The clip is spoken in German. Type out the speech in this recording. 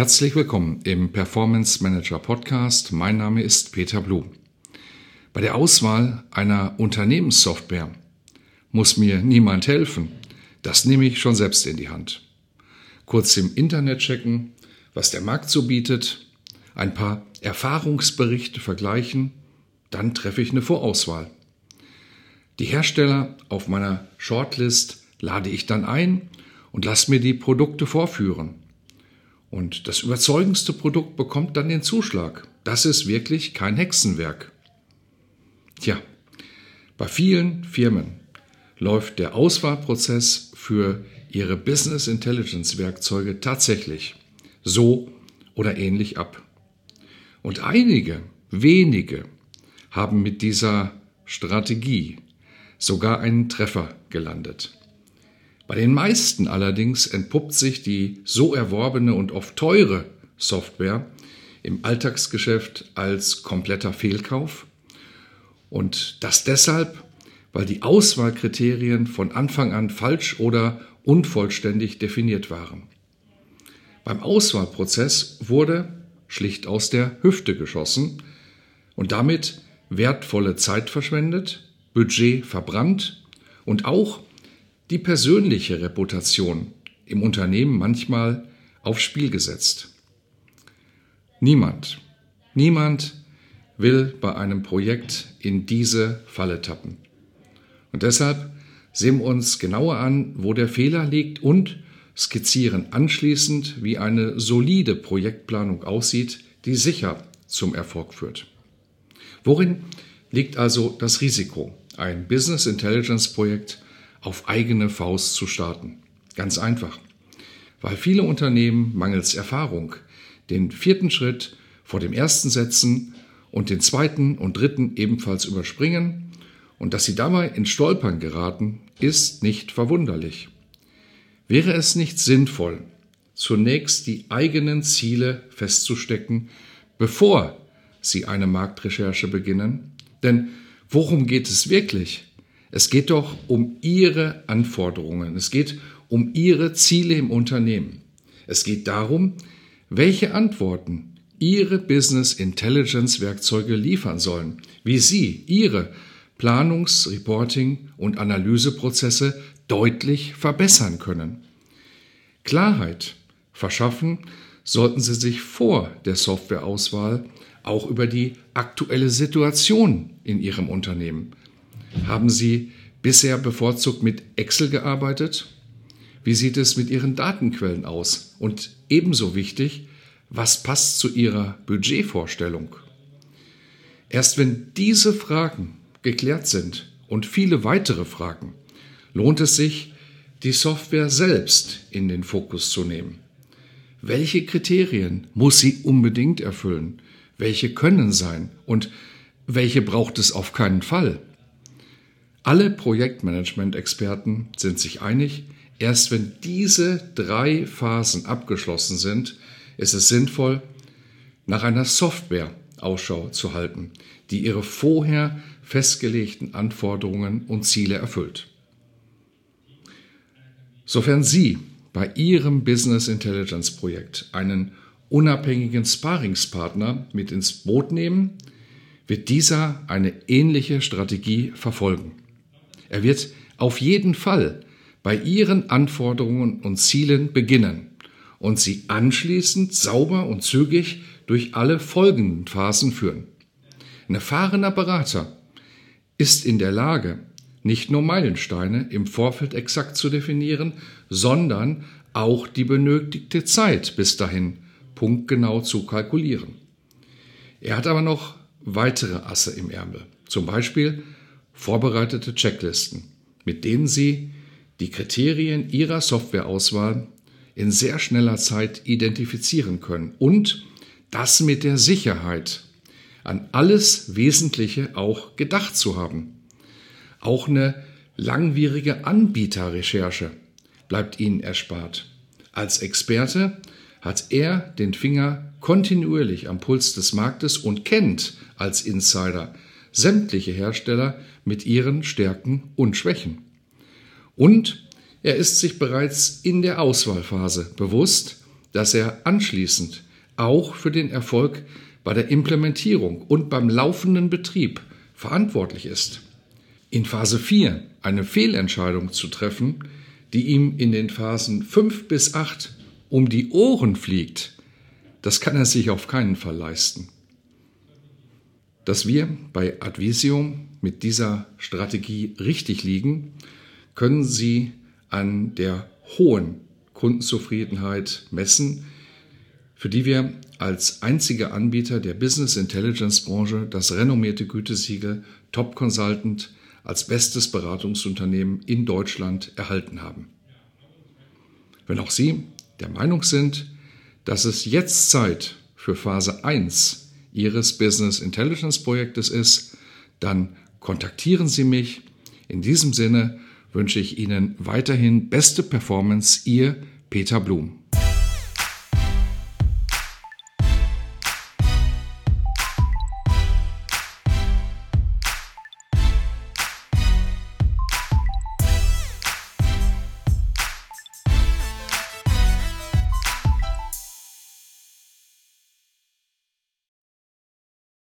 Herzlich willkommen im Performance Manager Podcast. Mein Name ist Peter Blum. Bei der Auswahl einer Unternehmenssoftware muss mir niemand helfen. Das nehme ich schon selbst in die Hand. Kurz im Internet checken, was der Markt so bietet, ein paar Erfahrungsberichte vergleichen, dann treffe ich eine Vorauswahl. Die Hersteller auf meiner Shortlist lade ich dann ein und lasse mir die Produkte vorführen. Und das überzeugendste Produkt bekommt dann den Zuschlag. Das ist wirklich kein Hexenwerk. Tja, bei vielen Firmen läuft der Auswahlprozess für ihre Business Intelligence Werkzeuge tatsächlich so oder ähnlich ab. Und einige, wenige, haben mit dieser Strategie sogar einen Treffer gelandet. Bei den meisten allerdings entpuppt sich die so erworbene und oft teure Software im Alltagsgeschäft als kompletter Fehlkauf. Und das deshalb, weil die Auswahlkriterien von Anfang an falsch oder unvollständig definiert waren. Beim Auswahlprozess wurde schlicht aus der Hüfte geschossen und damit wertvolle Zeit verschwendet, Budget verbrannt und auch die persönliche Reputation im Unternehmen manchmal aufs Spiel gesetzt. Niemand, niemand will bei einem Projekt in diese Falle tappen. Und deshalb sehen wir uns genauer an, wo der Fehler liegt und skizzieren anschließend, wie eine solide Projektplanung aussieht, die sicher zum Erfolg führt. Worin liegt also das Risiko, ein Business Intelligence Projekt auf eigene Faust zu starten. Ganz einfach. Weil viele Unternehmen mangels Erfahrung den vierten Schritt vor dem ersten setzen und den zweiten und dritten ebenfalls überspringen und dass sie dabei in Stolpern geraten, ist nicht verwunderlich. Wäre es nicht sinnvoll, zunächst die eigenen Ziele festzustecken, bevor Sie eine Marktrecherche beginnen? Denn worum geht es wirklich? Es geht doch um Ihre Anforderungen. Es geht um Ihre Ziele im Unternehmen. Es geht darum, welche Antworten Ihre Business Intelligence Werkzeuge liefern sollen, wie Sie Ihre Planungs-, Reporting- und Analyseprozesse deutlich verbessern können. Klarheit verschaffen sollten Sie sich vor der Softwareauswahl auch über die aktuelle Situation in Ihrem Unternehmen haben Sie bisher bevorzugt mit Excel gearbeitet? Wie sieht es mit Ihren Datenquellen aus? Und ebenso wichtig, was passt zu Ihrer Budgetvorstellung? Erst wenn diese Fragen geklärt sind und viele weitere Fragen, lohnt es sich, die Software selbst in den Fokus zu nehmen. Welche Kriterien muss sie unbedingt erfüllen? Welche können sein? Und welche braucht es auf keinen Fall? Alle Projektmanagement-Experten sind sich einig, erst wenn diese drei Phasen abgeschlossen sind, ist es sinnvoll, nach einer Software Ausschau zu halten, die ihre vorher festgelegten Anforderungen und Ziele erfüllt. Sofern Sie bei Ihrem Business Intelligence Projekt einen unabhängigen Sparingspartner mit ins Boot nehmen, wird dieser eine ähnliche Strategie verfolgen. Er wird auf jeden Fall bei Ihren Anforderungen und Zielen beginnen und Sie anschließend sauber und zügig durch alle folgenden Phasen führen. Ein erfahrener Berater ist in der Lage, nicht nur Meilensteine im Vorfeld exakt zu definieren, sondern auch die benötigte Zeit bis dahin punktgenau zu kalkulieren. Er hat aber noch weitere Asse im Ärmel, zum Beispiel vorbereitete Checklisten, mit denen Sie die Kriterien Ihrer Softwareauswahl in sehr schneller Zeit identifizieren können und das mit der Sicherheit, an alles Wesentliche auch gedacht zu haben. Auch eine langwierige Anbieterrecherche bleibt Ihnen erspart. Als Experte hat er den Finger kontinuierlich am Puls des Marktes und kennt als Insider sämtliche Hersteller mit ihren Stärken und Schwächen. Und er ist sich bereits in der Auswahlphase bewusst, dass er anschließend auch für den Erfolg bei der Implementierung und beim laufenden Betrieb verantwortlich ist. In Phase 4 eine Fehlentscheidung zu treffen, die ihm in den Phasen 5 bis 8 um die Ohren fliegt, das kann er sich auf keinen Fall leisten. Dass wir bei Advisium mit dieser Strategie richtig liegen, können Sie an der hohen Kundenzufriedenheit messen, für die wir als einziger Anbieter der Business Intelligence Branche das renommierte Gütesiegel Top Consultant als bestes Beratungsunternehmen in Deutschland erhalten haben. Wenn auch Sie der Meinung sind, dass es jetzt Zeit für Phase 1 Ihres Business Intelligence Projektes ist, dann kontaktieren Sie mich. In diesem Sinne wünsche ich Ihnen weiterhin beste Performance, Ihr Peter Blum.